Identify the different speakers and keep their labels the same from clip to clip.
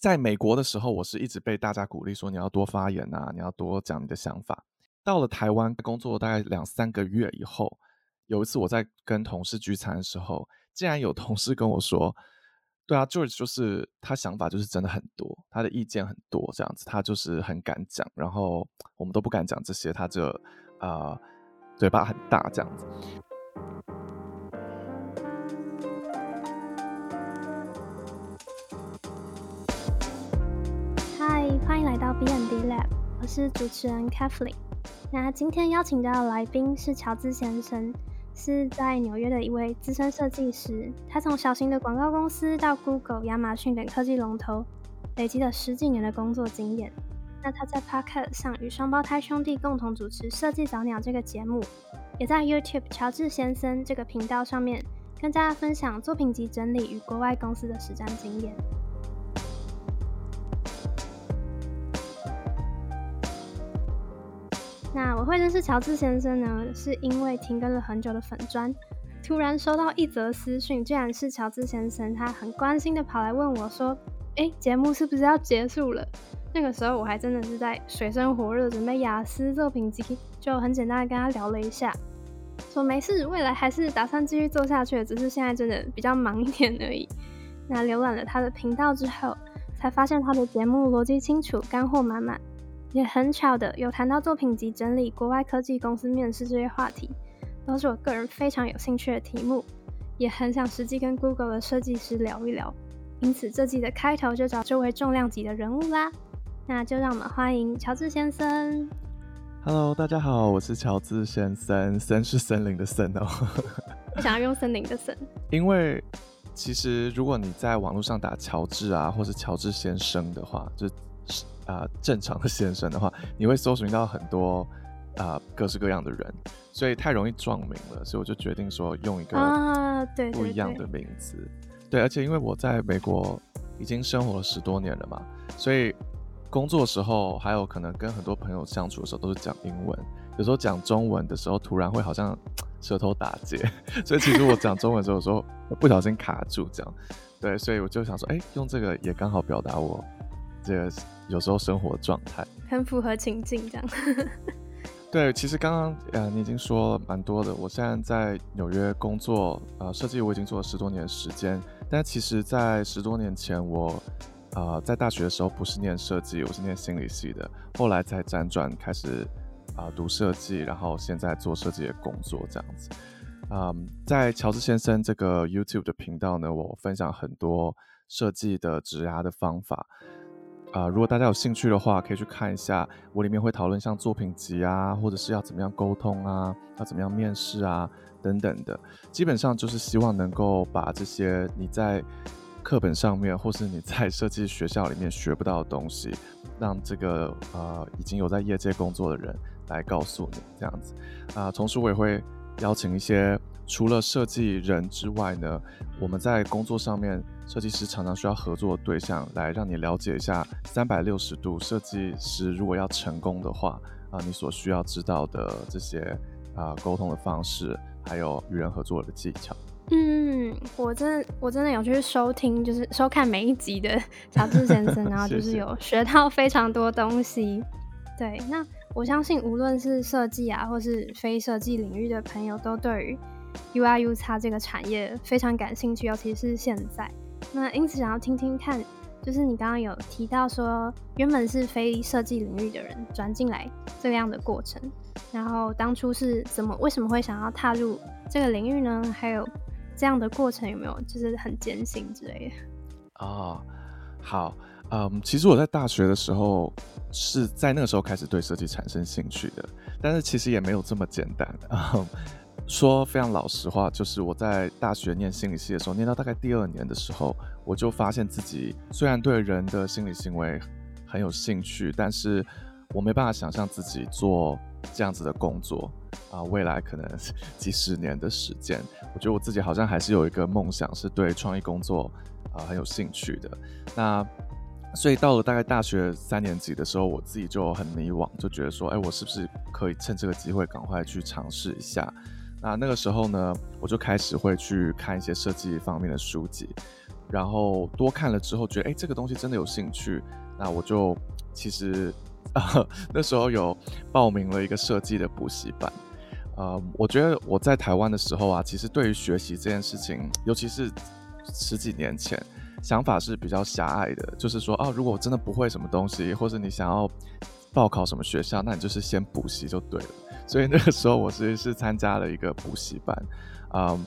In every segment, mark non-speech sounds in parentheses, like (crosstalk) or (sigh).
Speaker 1: 在美国的时候，我是一直被大家鼓励说你要多发言啊，你要多讲你的想法。到了台湾工作大概两三个月以后，有一次我在跟同事聚餐的时候，竟然有同事跟我说：“对啊，George 就是他想法就是真的很多，他的意见很多，这样子他就是很敢讲，然后我们都不敢讲这些，他就啊嘴巴很大这样子。”
Speaker 2: 欢迎来到 B N D Lab，我是主持人 Kathleen。那今天邀请到的来宾是乔治先生，是在纽约的一位资深设计师。他从小型的广告公司到 Google、亚马逊等科技龙头，累积了十几年的工作经验。那他在 Podcast 上与双胞胎兄弟共同主持《设计早鸟》这个节目，也在 YouTube 乔治先生这个频道上面跟大家分享作品集整理与国外公司的实战经验。我会认识乔治先生呢，是因为停更了很久的粉砖，突然收到一则私讯，居然是乔治先生，他很关心的跑来问我说：“哎，节目是不是要结束了？”那个时候我还真的是在水深火热准备雅思作品集，就很简单的跟他聊了一下，说没事，未来还是打算继续做下去，只是现在真的比较忙一点而已。那浏览了他的频道之后，才发现他的节目逻辑清楚，干货满满。也很巧的，有谈到作品集整理、国外科技公司面试这些话题，都是我个人非常有兴趣的题目，也很想实际跟 Google 的设计师聊一聊。因此，这季的开头就找这位重量级的人物啦。那就让我们欢迎乔治先生。
Speaker 1: Hello，大家好，我是乔治先生，森是森林的森哦。
Speaker 2: 我想要用森林的森，(laughs)
Speaker 1: 因为其实如果你在网络上打乔治啊，或是乔治先生的话，就。啊，正常的先生的话，你会搜寻到很多啊各式各样的人，所以太容易撞名了，所以我就决定说用一个
Speaker 2: 啊对
Speaker 1: 不一样的名字，对，而且因为我在美国已经生活了十多年了嘛，所以工作时候还有可能跟很多朋友相处的时候都是讲英文，有时候讲中文的时候突然会好像舌头打结，(laughs) 所以其实我讲中文的时候有时候不小心卡住这样，对，所以我就想说，哎，用这个也刚好表达我这个。有时候生活状态
Speaker 2: 很符合情境，这样。(laughs)
Speaker 1: 对，其实刚刚呃你已经说了蛮多的。我现在在纽约工作，呃，设计我已经做了十多年时间。但其实，在十多年前，我呃在大学的时候不是念设计，我是念心理系的。后来才辗转开始啊读设计，然后现在做设计的工作这样子。嗯，在乔治先生这个 YouTube 的频道呢，我分享很多设计的指压的方法。啊，如果大家有兴趣的话，可以去看一下，我里面会讨论像作品集啊，或者是要怎么样沟通啊，要怎么样面试啊等等的，基本上就是希望能够把这些你在课本上面，或是你在设计学校里面学不到的东西，让这个呃已经有在业界工作的人来告诉你这样子。啊，同时我也会邀请一些。除了设计人之外呢，我们在工作上面，设计师常常需要合作的对象来让你了解一下三百六十度设计师如果要成功的话啊，你所需要知道的这些啊沟通的方式，还有与人合作的技巧。
Speaker 2: 嗯，我真的我真的有去收听，就是收看每一集的 (laughs) 乔治先生，然后就是有学到非常多东西。对，那我相信无论是设计啊，或是非设计领域的朋友，都对于 U I U 叉这个产业非常感兴趣，尤其是现在。那因此想要听听看，就是你刚刚有提到说，原本是非设计领域的人转进来这样的过程，然后当初是怎么、为什么会想要踏入这个领域呢？还有这样的过程有没有就是很艰辛之类
Speaker 1: 的？哦，好，嗯，其实我在大学的时候是在那个时候开始对设计产生兴趣的，但是其实也没有这么简单啊。说非常老实话，就是我在大学念心理系的时候，念到大概第二年的时候，我就发现自己虽然对人的心理行为很有兴趣，但是我没办法想象自己做这样子的工作啊，未来可能几十年的时间，我觉得我自己好像还是有一个梦想，是对创意工作啊很有兴趣的。那所以到了大概大学三年级的时候，我自己就很迷惘，就觉得说，哎，我是不是可以趁这个机会赶快去尝试一下？那那个时候呢，我就开始会去看一些设计方面的书籍。然后多看了之后觉得，哎，这个东西真的有兴趣，那我就其实啊 (laughs) 那时候有报名了一个设计的补习班。呃，我觉得我在台湾的时候啊，其实对于学习这件事情，尤其是十几年前，想法是比较狭隘的，就是说，啊，如果我真的不会什么东西，或者你想要报考什么学校，那你就是先补习就对了。所以那个时候我其实是参加了一个补习班，嗯，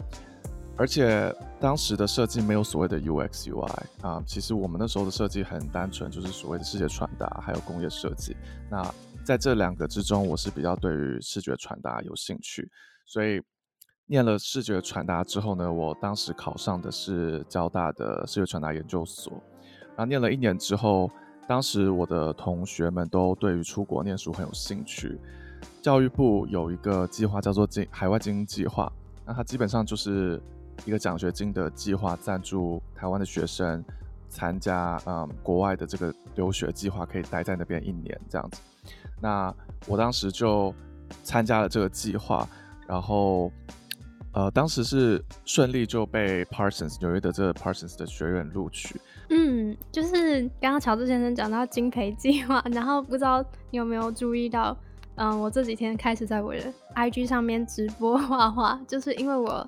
Speaker 1: 而且当时的设计没有所谓的 UX UI 啊，其实我们那时候的设计很单纯，就是所谓的视觉传达，还有工业设计。那在这两个之中，我是比较对于视觉传达有兴趣，所以念了视觉传达之后呢，我当时考上的是交大的视觉传达研究所。然后念了一年之后，当时我的同学们都对于出国念书很有兴趣。教育部有一个计划叫做“金海外精英计划”，那它基本上就是一个奖学金的计划，赞助台湾的学生参加嗯国外的这个留学计划，可以待在那边一年这样子。那我当时就参加了这个计划，然后呃，当时是顺利就被 Parsons 纽约的这个 Parsons 的学院录取。
Speaker 2: 嗯，就是刚刚乔治先生讲到金培计划，然后不知道你有没有注意到，嗯，我这几天开始在我的 IG 上面直播画画，就是因为我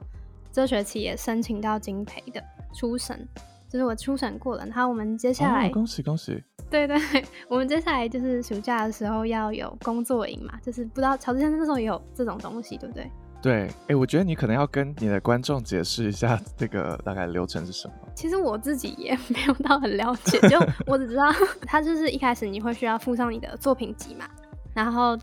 Speaker 2: 这学期也申请到金培的初审，就是我初审过了，然后我们接下来
Speaker 1: 恭喜恭喜。
Speaker 2: 对对，(laughs) 我们接下来就是暑假的时候要有工作营嘛，就是不知道乔治先生那时候也有这种东西，对不对？
Speaker 1: 对，哎，我觉得你可能要跟你的观众解释一下这个大概流程是什么。
Speaker 2: 其实我自己也没有到很了解，就我只知道 (laughs) 他就是一开始你会需要附上你的作品集嘛，然后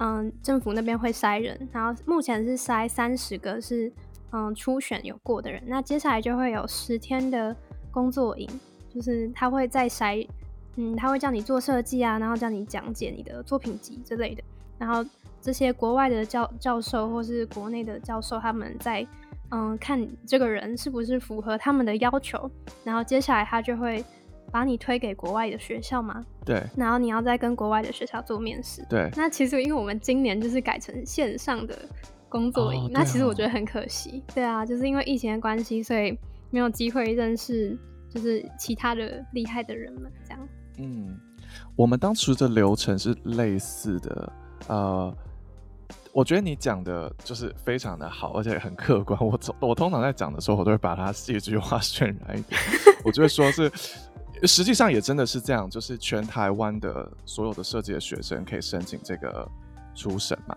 Speaker 2: 嗯，政府那边会筛人，然后目前是筛三十个是嗯初选有过的人，那接下来就会有十天的工作营，就是他会再筛。嗯，他会叫你做设计啊，然后叫你讲解你的作品集之类的。然后这些国外的教教授或是国内的教授，他们在嗯看这个人是不是符合他们的要求。然后接下来他就会把你推给国外的学校吗。
Speaker 1: 对。
Speaker 2: 然后你要再跟国外的学校做面试。
Speaker 1: 对。
Speaker 2: 那其实因为我们今年就是改成线上的工作营，那其实我觉得很可惜。对啊，就是因为疫情的关系，所以没有机会认识就是其他的厉害的人们这样。
Speaker 1: 嗯，我们当初的流程是类似的，呃，我觉得你讲的就是非常的好，而且很客观。我我通常在讲的时候，我都会把它戏剧化渲染一点，我就会说是，实际上也真的是这样，就是全台湾的所有的设计的学生可以申请这个初审嘛，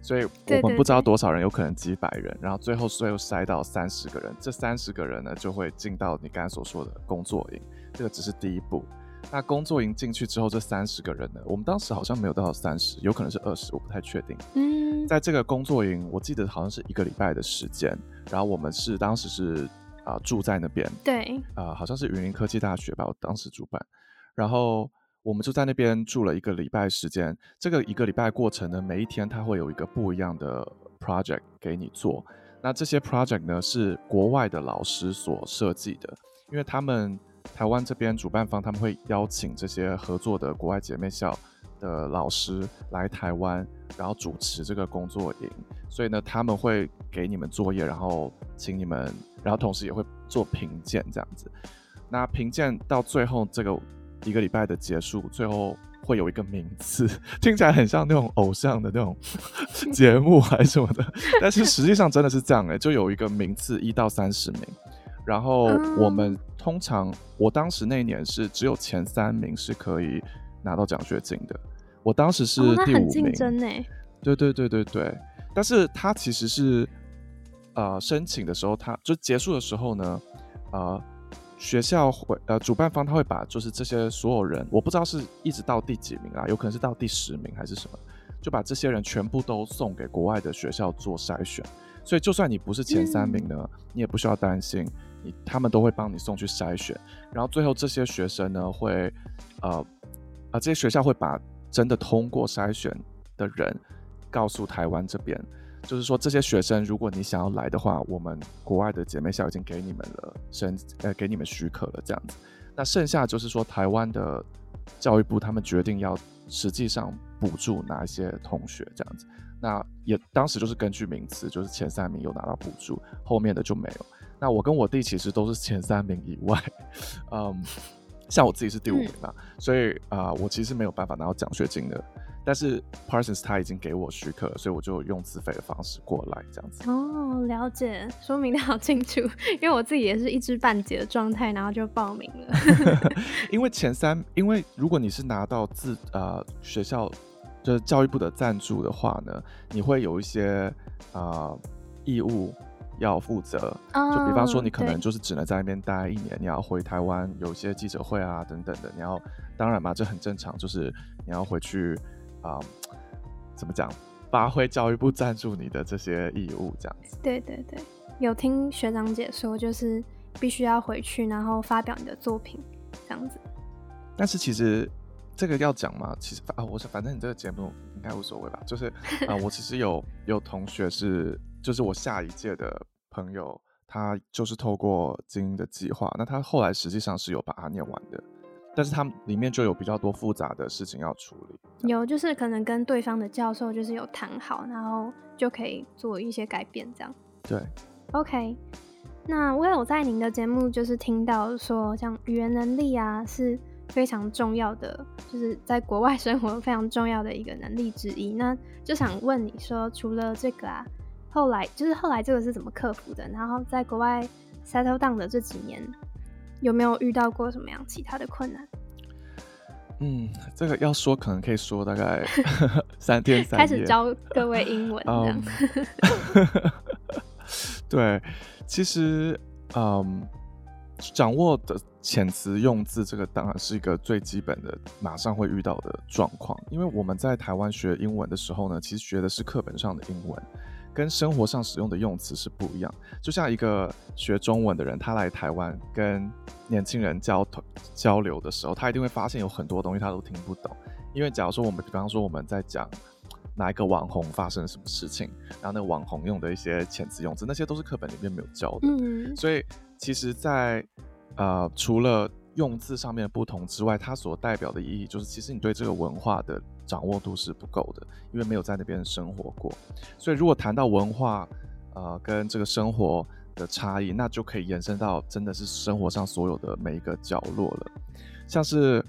Speaker 1: 所以我们不知道多少人，有可能几百人，然后最后最后筛到三十个人，这三十个人呢就会进到你刚才所说的工作营，这个只是第一步。那工作营进去之后，这三十个人呢？我们当时好像没有到三十，有可能是二十，我不太确定。嗯，在这个工作营，我记得好像是一个礼拜的时间。然后我们是当时是啊住在那边，
Speaker 2: 对，
Speaker 1: 啊好像是云林科技大学吧，我当时主办。然后我们就在那边住了一个礼拜时间。这个一个礼拜过程呢，每一天它会有一个不一样的 project 给你做。那这些 project 呢是国外的老师所设计的，因为他们。台湾这边主办方他们会邀请这些合作的国外姐妹校的老师来台湾，然后主持这个工作营。所以呢，他们会给你们作业，然后请你们，然后同时也会做评鉴这样子。那评鉴到最后这个一个礼拜的结束，最后会有一个名次，(laughs) 听起来很像那种偶像的那种 (laughs) 节目还是什么的，但是实际上真的是这样哎，就有一个名次一到三十名。然后我们通常，我当时那一年是只有前三名是可以拿到奖学金的。我当时是第五名，对对对对对。但是他其实是呃申请的时候，他就结束的时候呢，呃学校会呃主办方他会把就是这些所有人，我不知道是一直到第几名啊，有可能是到第十名还是什么，就把这些人全部都送给国外的学校做筛选。所以就算你不是前三名呢，你也不需要担心。你他们都会帮你送去筛选，然后最后这些学生呢会，呃，啊这些学校会把真的通过筛选的人告诉台湾这边，就是说这些学生如果你想要来的话，我们国外的姐妹校已经给你们了申呃给你们许可了这样子，那剩下就是说台湾的教育部他们决定要实际上补助哪一些同学这样子，那也当时就是根据名次，就是前三名有拿到补助，后面的就没有。那我跟我弟其实都是前三名以外，嗯，像我自己是第五名嘛，所以啊，我其实没有办法拿到奖学金的。但是 Parsons 他已经给我许可了，所以我就用自费的方式过来这样子。
Speaker 2: 哦，了解，说明的好清楚。因为我自己也是一知半解的状态，然后就报名了。(laughs)
Speaker 1: 因为前三，因为如果你是拿到自呃学校就是教育部的赞助的话呢，你会有一些啊义务。要负责，就比方说你可能就是只能在那边待一年，你要回台湾有些记者会啊等等的，你要当然嘛，这很正常，就是你要回去啊，怎么讲，发挥教育部赞助你的这些义务，这样子。
Speaker 2: 对对对，有听学长姐说，就是必须要回去，然后发表你的作品，这样子。
Speaker 1: 但是其实这个要讲嘛，其实啊，我是反正你这个节目应该无所谓吧，就是啊，我其实有有同学是。就是我下一届的朋友，他就是透过精英的计划，那他后来实际上是有把它念完的，但是他里面就有比较多复杂的事情要处理。
Speaker 2: 有，就是可能跟对方的教授就是有谈好，然后就可以做一些改变，这样。
Speaker 1: 对。
Speaker 2: OK，那我有在您的节目就是听到说，像语言能力啊是非常重要的，就是在国外生活非常重要的一个能力之一。那就想问你说，除了这个啊？后来就是后来这个是怎么克服的？然后在国外 settle down 的这几年，有没有遇到过什么样其他的困难？
Speaker 1: 嗯，这个要说可能可以说大概 (laughs) 三天三
Speaker 2: 夜。开始教各位英文这样。(laughs)
Speaker 1: 对，其实嗯，掌握的遣词用字，这个当然是一个最基本的，马上会遇到的状况。因为我们在台湾学英文的时候呢，其实学的是课本上的英文。跟生活上使用的用词是不一样，就像一个学中文的人，他来台湾跟年轻人交交流的时候，他一定会发现有很多东西他都听不懂。因为假如说我们，比方说我们在讲哪一个网红发生了什么事情，然后那个网红用的一些遣词用词，那些都是课本里面没有教的。嗯，所以其实，在呃除了用字上面的不同之外，它所代表的意义就是，其实你对这个文化的。掌握度是不够的，因为没有在那边生活过。所以，如果谈到文化，呃，跟这个生活的差异，那就可以延伸到真的是生活上所有的每一个角落了。像是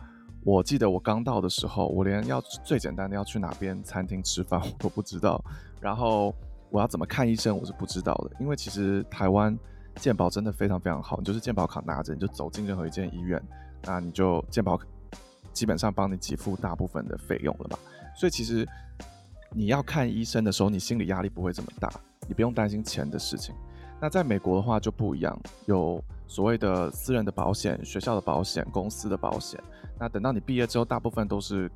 Speaker 1: 我记得我刚到的时候，我连要最简单的要去哪边餐厅吃饭 (laughs) 我都不知道，然后我要怎么看医生我是不知道的。因为其实台湾健保真的非常非常好，你就是健保卡拿着，你就走进任何一间医院，那你就健保。基本上帮你给付大部分的费用了嘛，所以其实你要看医生的时候，你心理压力不会这么大，你不用担心钱的事情。那在美国的话就不一样，有所谓的私人的保险、学校的保险、公司的保险。那等到你毕业之后，大部分都是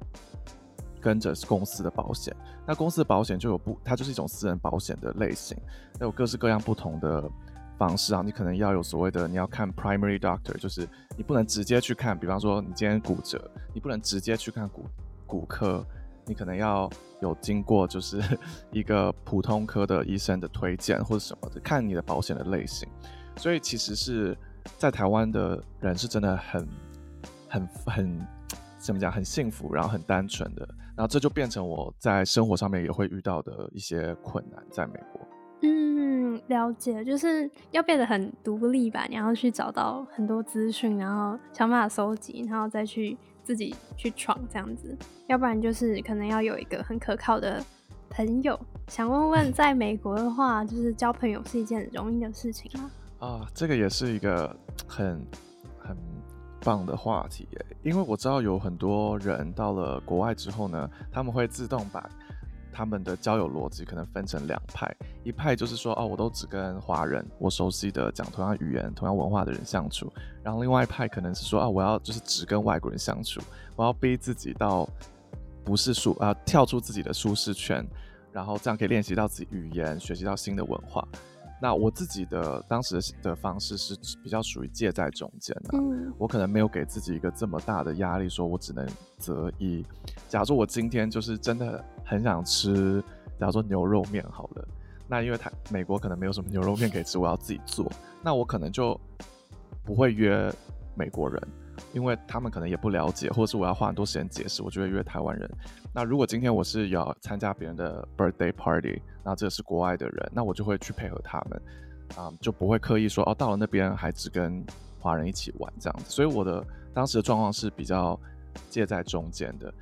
Speaker 1: 跟着公司的保险。那公司的保险就有不，它就是一种私人保险的类型，那有各式各样不同的。方式啊，你可能要有所谓的，你要看 primary doctor，就是你不能直接去看，比方说你今天骨折，你不能直接去看骨骨科，你可能要有经过就是 (laughs) 一个普通科的医生的推荐或者什么的，看你的保险的类型。所以其实是在台湾的人是真的很很很怎么讲，很幸福，然后很单纯的，然后这就变成我在生活上面也会遇到的一些困难，在美国。
Speaker 2: 了解，就是要变得很独立吧。你要去找到很多资讯，然后想办法收集，然后再去自己去闯这样子。要不然就是可能要有一个很可靠的朋友。想问问，(laughs) 在美国的话，就是交朋友是一件容易的事情吗？
Speaker 1: 啊，这个也是一个很很棒的话题耶。因为我知道有很多人到了国外之后呢，他们会自动把。他们的交友逻辑可能分成两派，一派就是说，哦，我都只跟华人，我熟悉的讲同样语言、同样文化的人相处。然后另外一派可能是说，啊，我要就是只跟外国人相处，我要逼自己到不是舒啊，跳出自己的舒适圈，然后这样可以练习到自己语言，学习到新的文化。那我自己的当时的方式是比较属于介在中间的，我可能没有给自己一个这么大的压力，说我只能择一。假如我今天就是真的很想吃，假如说牛肉面好了，那因为他美国可能没有什么牛肉面可以吃，我要自己做，那我可能就不会约美国人。因为他们可能也不了解，或者是我要花很多时间解释，我就会约台湾人。那如果今天我是要参加别人的 birthday party，那这是国外的人，那我就会去配合他们。啊，就不会刻意说哦，到了那边还只跟华人一起玩这样子。所以我的当时的状况是比较介在中间的。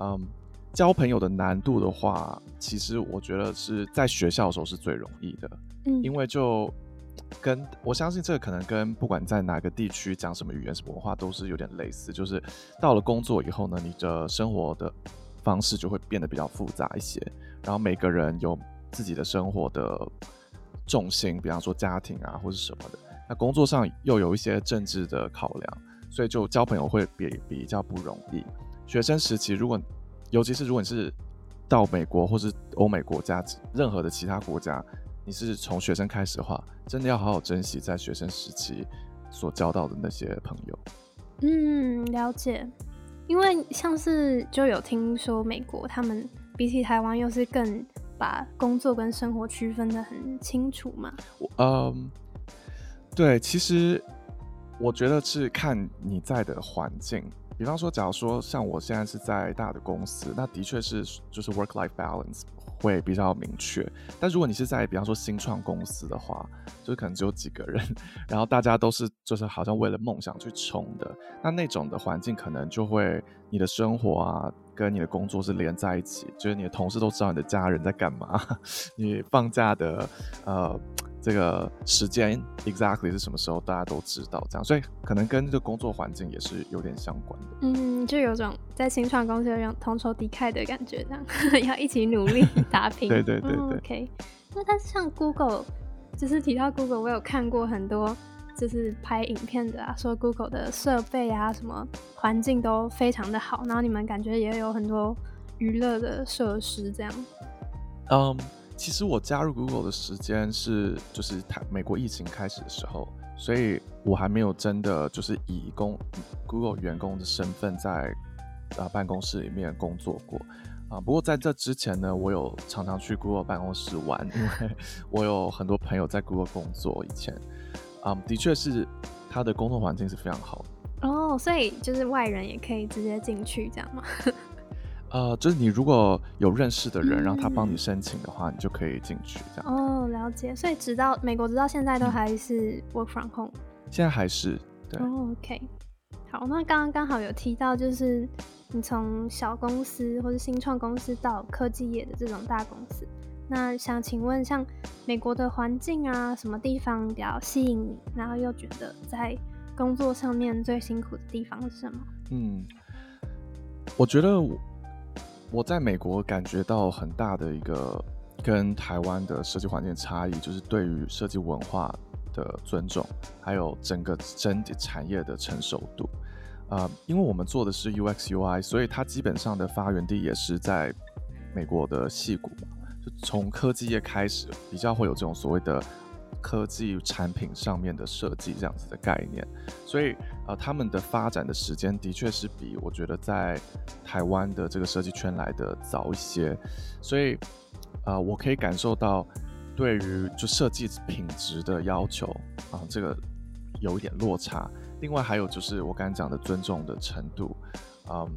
Speaker 1: 嗯，交朋友的难度的话，其实我觉得是在学校的时候是最容易的，
Speaker 2: 嗯，
Speaker 1: 因为就跟我相信这个可能跟不管在哪个地区讲什么语言、什么文化都是有点类似，就是到了工作以后呢，你的生活的方式就会变得比较复杂一些，然后每个人有自己的生活的。重心，比方说家庭啊，或者什么的。那工作上又有一些政治的考量，所以就交朋友会比比较不容易。学生时期，如果尤其是如果你是到美国或是欧美国家，任何的其他国家，你是从学生开始的话，真的要好好珍惜在学生时期所交到的那些朋友。
Speaker 2: 嗯，了解。因为像是就有听说美国，他们比起台湾又是更。把工作跟生活区分的很清楚嘛？
Speaker 1: 嗯，对，其实我觉得是看你在的环境。比方说，假如说像我现在是在大的公司，那的确是就是 work life balance 会比较明确。但如果你是在比方说新创公司的话，就是可能只有几个人，然后大家都是就是好像为了梦想去冲的，那那种的环境可能就会你的生活啊。跟你的工作是连在一起，就是你的同事都知道你的家人在干嘛，(laughs) 你放假的呃这个时间 exactly 是什么时候，大家都知道，这样，所以可能跟这个工作环境也是有点相关的。
Speaker 2: 嗯，就有种在新创公司有种同仇敌忾的感觉，这样 (laughs) 要一起努力 (laughs) 打拼。
Speaker 1: 对对对对。
Speaker 2: OK，那但是像 Google，就是提到 Google，我有看过很多。就是拍影片的啊，说 Google 的设备啊，什么环境都非常的好，然后你们感觉也有很多娱乐的设施这样。
Speaker 1: 嗯，其实我加入 Google 的时间是就是台美国疫情开始的时候，所以我还没有真的就是以工 Google 员工的身份在啊办公室里面工作过啊。不过在这之前呢，我有常常去 Google 办公室玩，因为我有很多朋友在 Google 工作以前。啊，的确是，他的工作环境是非常好
Speaker 2: 的哦，所以就是外人也可以直接进去这样吗？
Speaker 1: 呃，就是你如果有认识的人，让他帮你申请的话，你就可以进去这样。
Speaker 2: 哦，了解。所以直到美国直到现在都还是 work from home。
Speaker 1: 现在还是对。
Speaker 2: 哦，OK。好，那刚刚刚好有提到，就是你从小公司或者新创公司到科技业的这种大公司。那想请问，像美国的环境啊，什么地方比较吸引你？然后又觉得在工作上面最辛苦的地方是什么？
Speaker 1: 嗯，我觉得我在美国感觉到很大的一个跟台湾的设计环境差异，就是对于设计文化的尊重，还有整个整体产业的成熟度。啊，因为我们做的是 UX UI，所以它基本上的发源地也是在美国的戏谷嘛。就从科技业开始，比较会有这种所谓的科技产品上面的设计这样子的概念，所以呃，他们的发展的时间的确是比我觉得在台湾的这个设计圈来的早一些，所以呃，我可以感受到对于就设计品质的要求啊，这个有一点落差。另外还有就是我刚才讲的尊重的程度，嗯，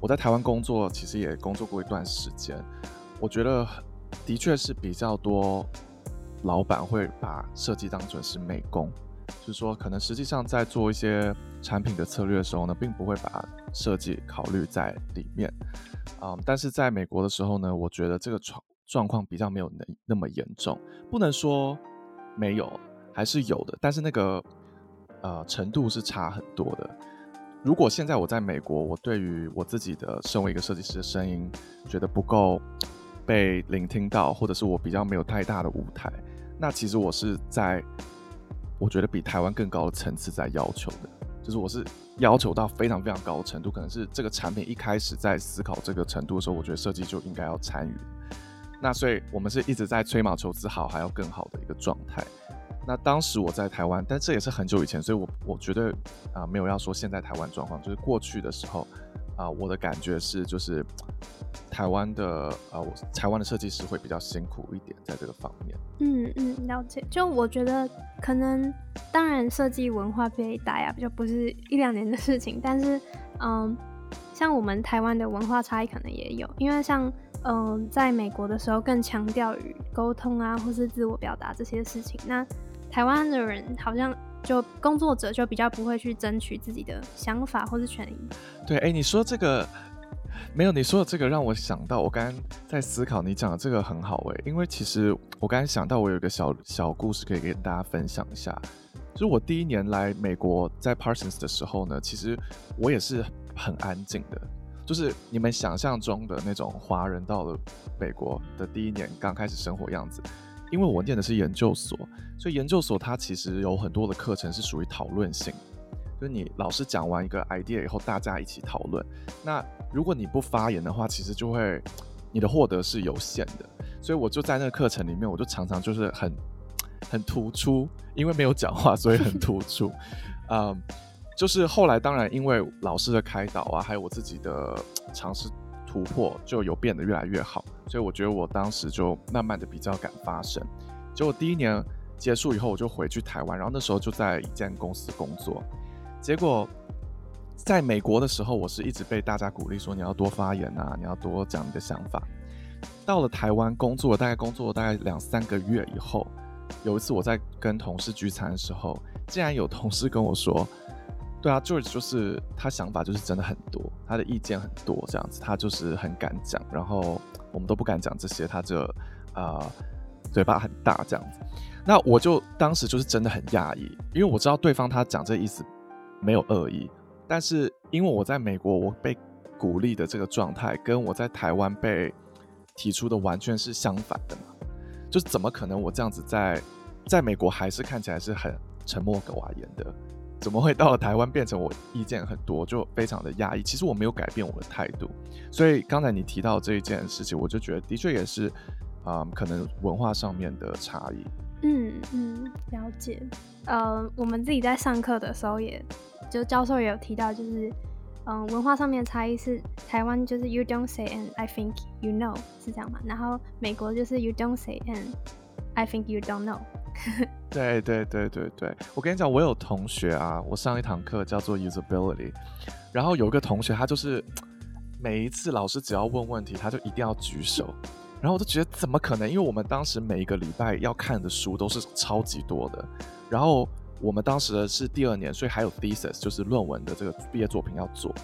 Speaker 1: 我在台湾工作其实也工作过一段时间，我觉得。的确是比较多，老板会把设计当成是美工，就是说可能实际上在做一些产品的策略的时候呢，并不会把设计考虑在里面。嗯，但是在美国的时候呢，我觉得这个状状况比较没有那那么严重，不能说没有，还是有的，但是那个呃程度是差很多的。如果现在我在美国，我对于我自己的身为一个设计师的声音觉得不够。被聆听到，或者是我比较没有太大的舞台，那其实我是在，我觉得比台湾更高的层次在要求的，就是我是要求到非常非常高的程度，可能是这个产品一开始在思考这个程度的时候，我觉得设计就应该要参与。那所以我们是一直在吹毛求疵，好还要更好的一个状态。那当时我在台湾，但这也是很久以前，所以我我觉得啊，没有要说现在台湾状况，就是过去的时候。啊，我的感觉是，就是台湾的啊，我台湾的设计师会比较辛苦一点，在这个方面。
Speaker 2: 嗯嗯，了解。就我觉得，可能当然设计文化被打压，就不是一两年的事情。但是，嗯，像我们台湾的文化差异可能也有，因为像嗯，在美国的时候更强调于沟通啊，或是自我表达这些事情。那台湾的人好像就工作者就比较不会去争取自己的想法或是权益。
Speaker 1: 对，哎，你说这个没有？你说的这个让我想到，我刚刚在思考你讲的这个很好哎，因为其实我刚刚想到，我有一个小小故事可以跟大家分享一下。就是我第一年来美国在 Parsons 的时候呢，其实我也是很安静的，就是你们想象中的那种华人到了美国的第一年刚开始生活样子。因为我念的是研究所，所以研究所它其实有很多的课程是属于讨论性，就是你老师讲完一个 idea 以后，大家一起讨论。那如果你不发言的话，其实就会你的获得是有限的。所以我就在那个课程里面，我就常常就是很很突出，因为没有讲话，所以很突出。嗯，就是后来当然因为老师的开导啊，还有我自己的尝试。突破就有变得越来越好，所以我觉得我当时就慢慢的比较敢发声。结果第一年结束以后，我就回去台湾，然后那时候就在一间公司工作。结果在美国的时候，我是一直被大家鼓励说你要多发言啊，你要多讲你的想法。到了台湾工作，大概工作大概两三个月以后，有一次我在跟同事聚餐的时候，竟然有同事跟我说。对啊，George 就是他想法就是真的很多，他的意见很多，这样子他就是很敢讲，然后我们都不敢讲这些，他就啊嘴巴很大这样子。那我就当时就是真的很讶异，因为我知道对方他讲这意思没有恶意，但是因为我在美国我被鼓励的这个状态，跟我在台湾被提出的完全是相反的嘛，就是怎么可能我这样子在在美国还是看起来是很沉默寡言的？怎么会到了台湾变成我意见很多，就非常的压抑？其实我没有改变我的态度，所以刚才你提到这一件事情，我就觉得的确也是，啊，可能文化上面的差异。
Speaker 2: 嗯嗯，了解。呃，我们自己在上课的时候，也就教授也有提到，就是嗯，文化上面的差异是台湾就是 you don't say and I think you know 是这样嘛？然后美国就是 you don't say and I think you don't know。
Speaker 1: 对对对对对，我跟你讲，我有同学啊，我上一堂课叫做 usability，然后有一个同学，他就是每一次老师只要问问题，他就一定要举手，然后我就觉得怎么可能？因为我们当时每一个礼拜要看的书都是超级多的，然后我们当时是第二年，所以还有 thesis，就是论文的这个毕业作品要做，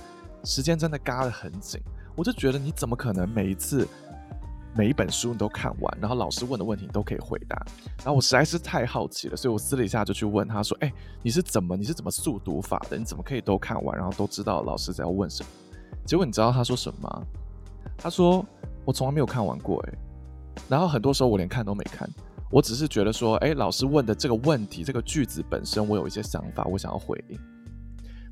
Speaker 1: 时间真的嘎得很紧，我就觉得你怎么可能每一次？每一本书你都看完，然后老师问的问题你都可以回答，然后我实在是太好奇了，所以我私底下就去问他说：“哎，你是怎么你是怎么速读法的？你怎么可以都看完，然后都知道老师在要问什么？”结果你知道他说什么吗？他说：“我从来没有看完过。”哎，然后很多时候我连看都没看，我只是觉得说：“哎，老师问的这个问题，这个句子本身我有一些想法，我想要回应。”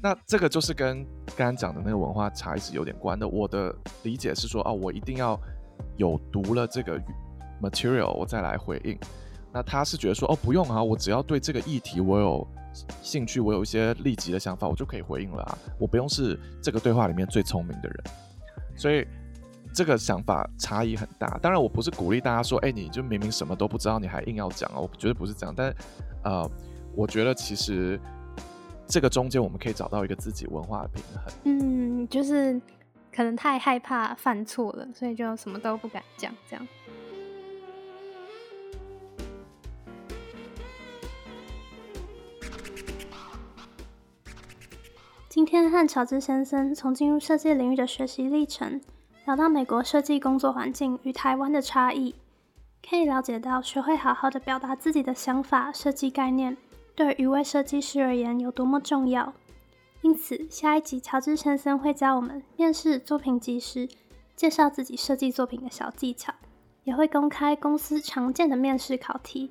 Speaker 1: 那这个就是跟刚刚讲的那个文化差异是有点关的。我的理解是说：“哦，我一定要。”有读了这个 material，我再来回应。那他是觉得说，哦，不用啊，我只要对这个议题我有兴趣，我有一些立即的想法，我就可以回应了啊，我不用是这个对话里面最聪明的人。所以这个想法差异很大。当然，我不是鼓励大家说，哎，你就明明什么都不知道，你还硬要讲啊，我绝对不是这样。但呃，我觉得其实这个中间我们可以找到一个自己文化的平衡。
Speaker 2: 嗯，就是。可能太害怕犯错了，所以就什么都不敢讲。这样。今天和乔治先生从进入设计领域的学习历程，聊到美国设计工作环境与台湾的差异，可以了解到学会好好的表达自己的想法、设计概念，对于一位设计师而言有多么重要。因此，下一集乔治先生会教我们面试作品集时介绍自己设计作品的小技巧，也会公开公司常见的面试考题。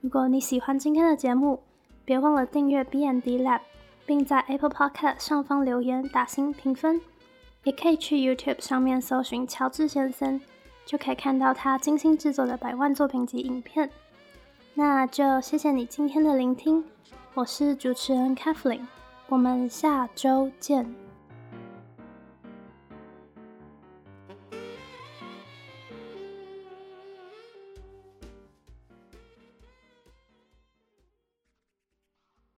Speaker 2: 如果你喜欢今天的节目，别忘了订阅 BND Lab，并在 Apple Podcast 上方留言打星评分。也可以去 YouTube 上面搜寻乔治先生，就可以看到他精心制作的百万作品集影片。那就谢谢你今天的聆听，我是主持人 Kathleen。我们下周见。